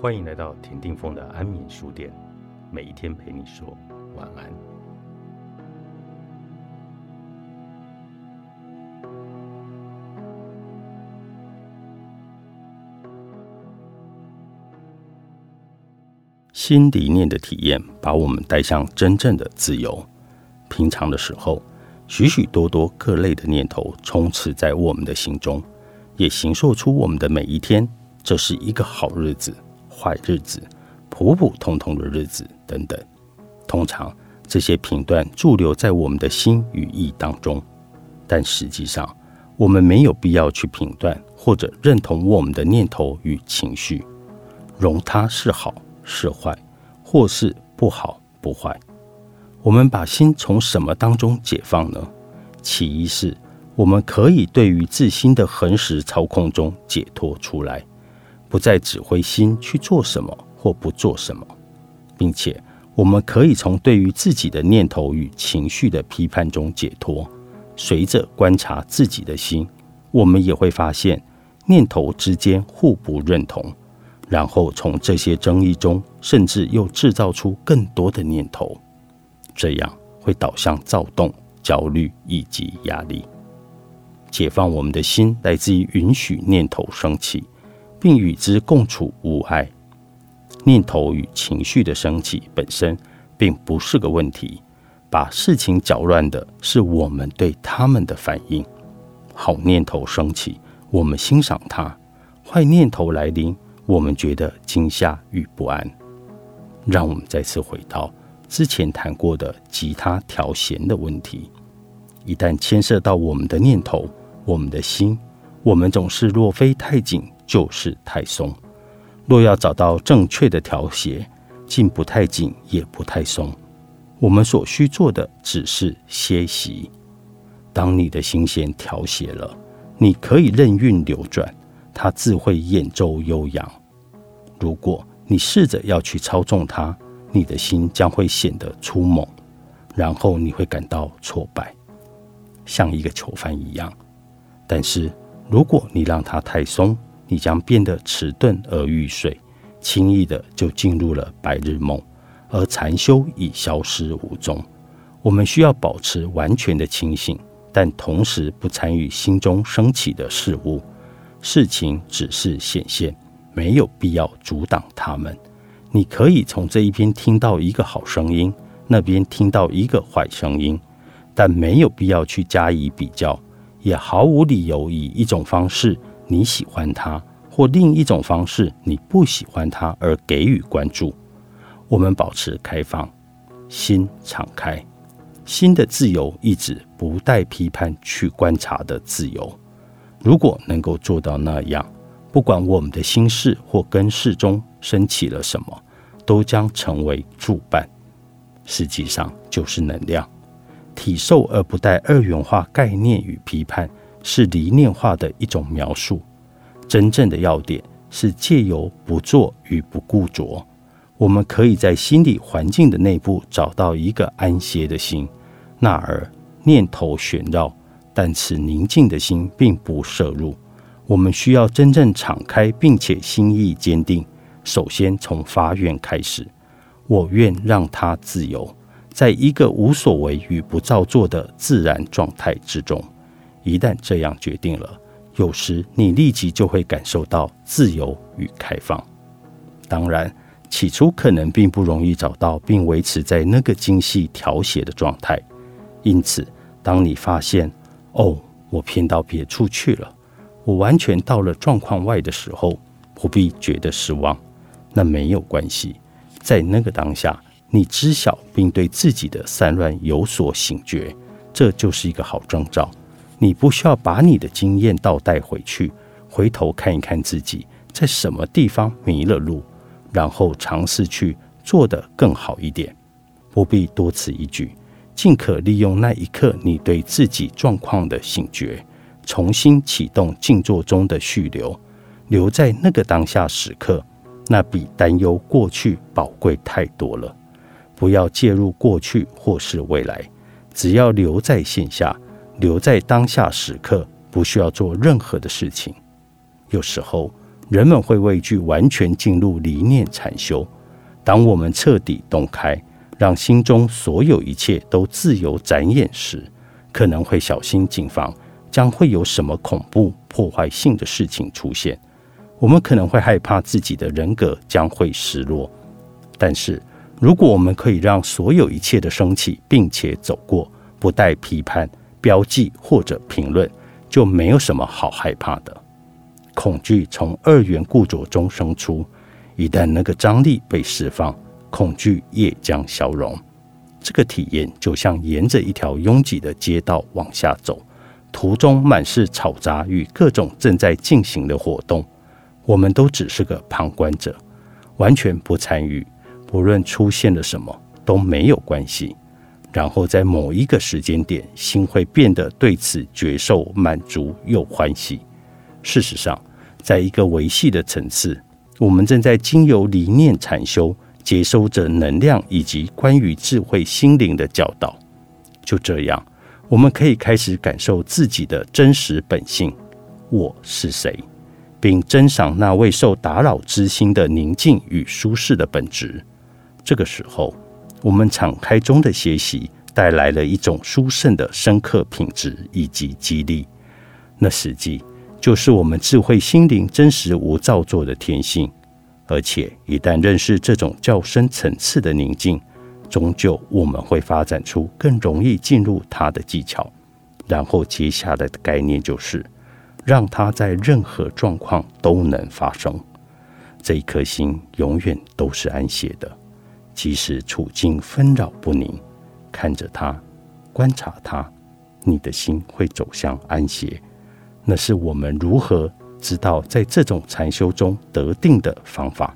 欢迎来到田定峰的安眠书店，每一天陪你说晚安。新理念的体验，把我们带向真正的自由。平常的时候，许许多多各类的念头充斥在我们的心中，也形塑出我们的每一天。这是一个好日子。坏日子、普普通通的日子等等，通常这些评断驻留在我们的心与意当中，但实际上我们没有必要去评断或者认同我们的念头与情绪，容它是好是坏，或是不好不坏。我们把心从什么当中解放呢？其一是我们可以对于自心的恒时操控中解脱出来。不再指挥心去做什么或不做什么，并且我们可以从对于自己的念头与情绪的批判中解脱。随着观察自己的心，我们也会发现念头之间互不认同，然后从这些争议中，甚至又制造出更多的念头，这样会导向躁动、焦虑以及压力。解放我们的心，来自于允许念头升起。并与之共处无碍。念头与情绪的升起本身并不是个问题，把事情搅乱的是我们对他们的反应。好念头升起，我们欣赏它；坏念头来临，我们觉得惊吓与不安。让我们再次回到之前谈过的吉他调弦的问题：一旦牵涉到我们的念头、我们的心，我们总是若非太紧。就是太松。若要找到正确的调谐，既不太紧，也不太松。我们所需做的只是歇息。当你的心弦调谐了，你可以任运流转，它自会演奏悠扬。如果你试着要去操纵它，你的心将会显得粗猛，然后你会感到挫败，像一个囚犯一样。但是如果你让它太松，你将变得迟钝而欲睡，轻易的就进入了白日梦，而禅修已消失无踪。我们需要保持完全的清醒，但同时不参与心中升起的事物。事情只是显现，没有必要阻挡他们。你可以从这一边听到一个好声音，那边听到一个坏声音，但没有必要去加以比较，也毫无理由以一种方式。你喜欢他，或另一种方式你不喜欢他而给予关注。我们保持开放，心敞开，心的自由意指不带批判去观察的自由。如果能够做到那样，不管我们的心事或根事中升起了什么，都将成为助伴。实际上就是能量，体受而不带二元化概念与批判。是离念化的一种描述。真正的要点是借由不做与不固着，我们可以在心理环境的内部找到一个安歇的心。那儿念头旋绕，但此宁静的心并不摄入。我们需要真正敞开，并且心意坚定。首先从发愿开始，我愿让他自由，在一个无所为与不造作的自然状态之中。一旦这样决定了，有时你立即就会感受到自由与开放。当然，起初可能并不容易找到并维持在那个精细调谐的状态。因此，当你发现“哦，我偏到别处去了，我完全到了状况外”的时候，不必觉得失望。那没有关系，在那个当下，你知晓并对自己的散乱有所醒觉，这就是一个好征兆。你不需要把你的经验倒带回去，回头看一看自己在什么地方迷了路，然后尝试去做得更好一点。不必多此一举，尽可利用那一刻你对自己状况的醒觉，重新启动静坐中的续流，留在那个当下时刻，那比担忧过去宝贵太多了。不要介入过去或是未来，只要留在线下。留在当下时刻，不需要做任何的事情。有时候，人们会畏惧完全进入离念禅修。当我们彻底洞开，让心中所有一切都自由展演时，可能会小心谨防，将会有什么恐怖破坏性的事情出现。我们可能会害怕自己的人格将会失落。但是，如果我们可以让所有一切的升起，并且走过，不带批判、标记或者评论，就没有什么好害怕的。恐惧从二元固着中生出，一旦那个张力被释放，恐惧也将消融。这个体验就像沿着一条拥挤的街道往下走，途中满是吵杂与各种正在进行的活动，我们都只是个旁观者，完全不参与。不论出现了什么都没有关系。然后在某一个时间点，心会变得对此觉受满足又欢喜。事实上，在一个维系的层次，我们正在经由理念禅修。接收着能量以及关于智慧心灵的教导，就这样，我们可以开始感受自己的真实本性——我是谁，并珍赏那未受打扰之心的宁静与舒适的本质。这个时候，我们敞开中的学习带来了一种殊胜的深刻品质以及激励，那实际就是我们智慧心灵真实无造作的天性。而且，一旦认识这种较深层次的宁静，终究我们会发展出更容易进入它的技巧。然后，接下来的概念就是，让它在任何状况都能发生。这一颗心永远都是安歇的，即使处境纷扰不宁，看着它，观察它，你的心会走向安歇。那是我们如何？知道在这种禅修中得定的方法，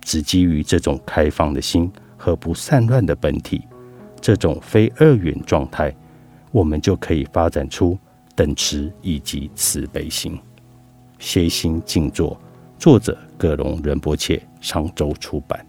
只基于这种开放的心和不散乱的本体，这种非二元状态，我们就可以发展出等持以及慈悲心。歇心静坐，作者葛隆仁波切，商周出版。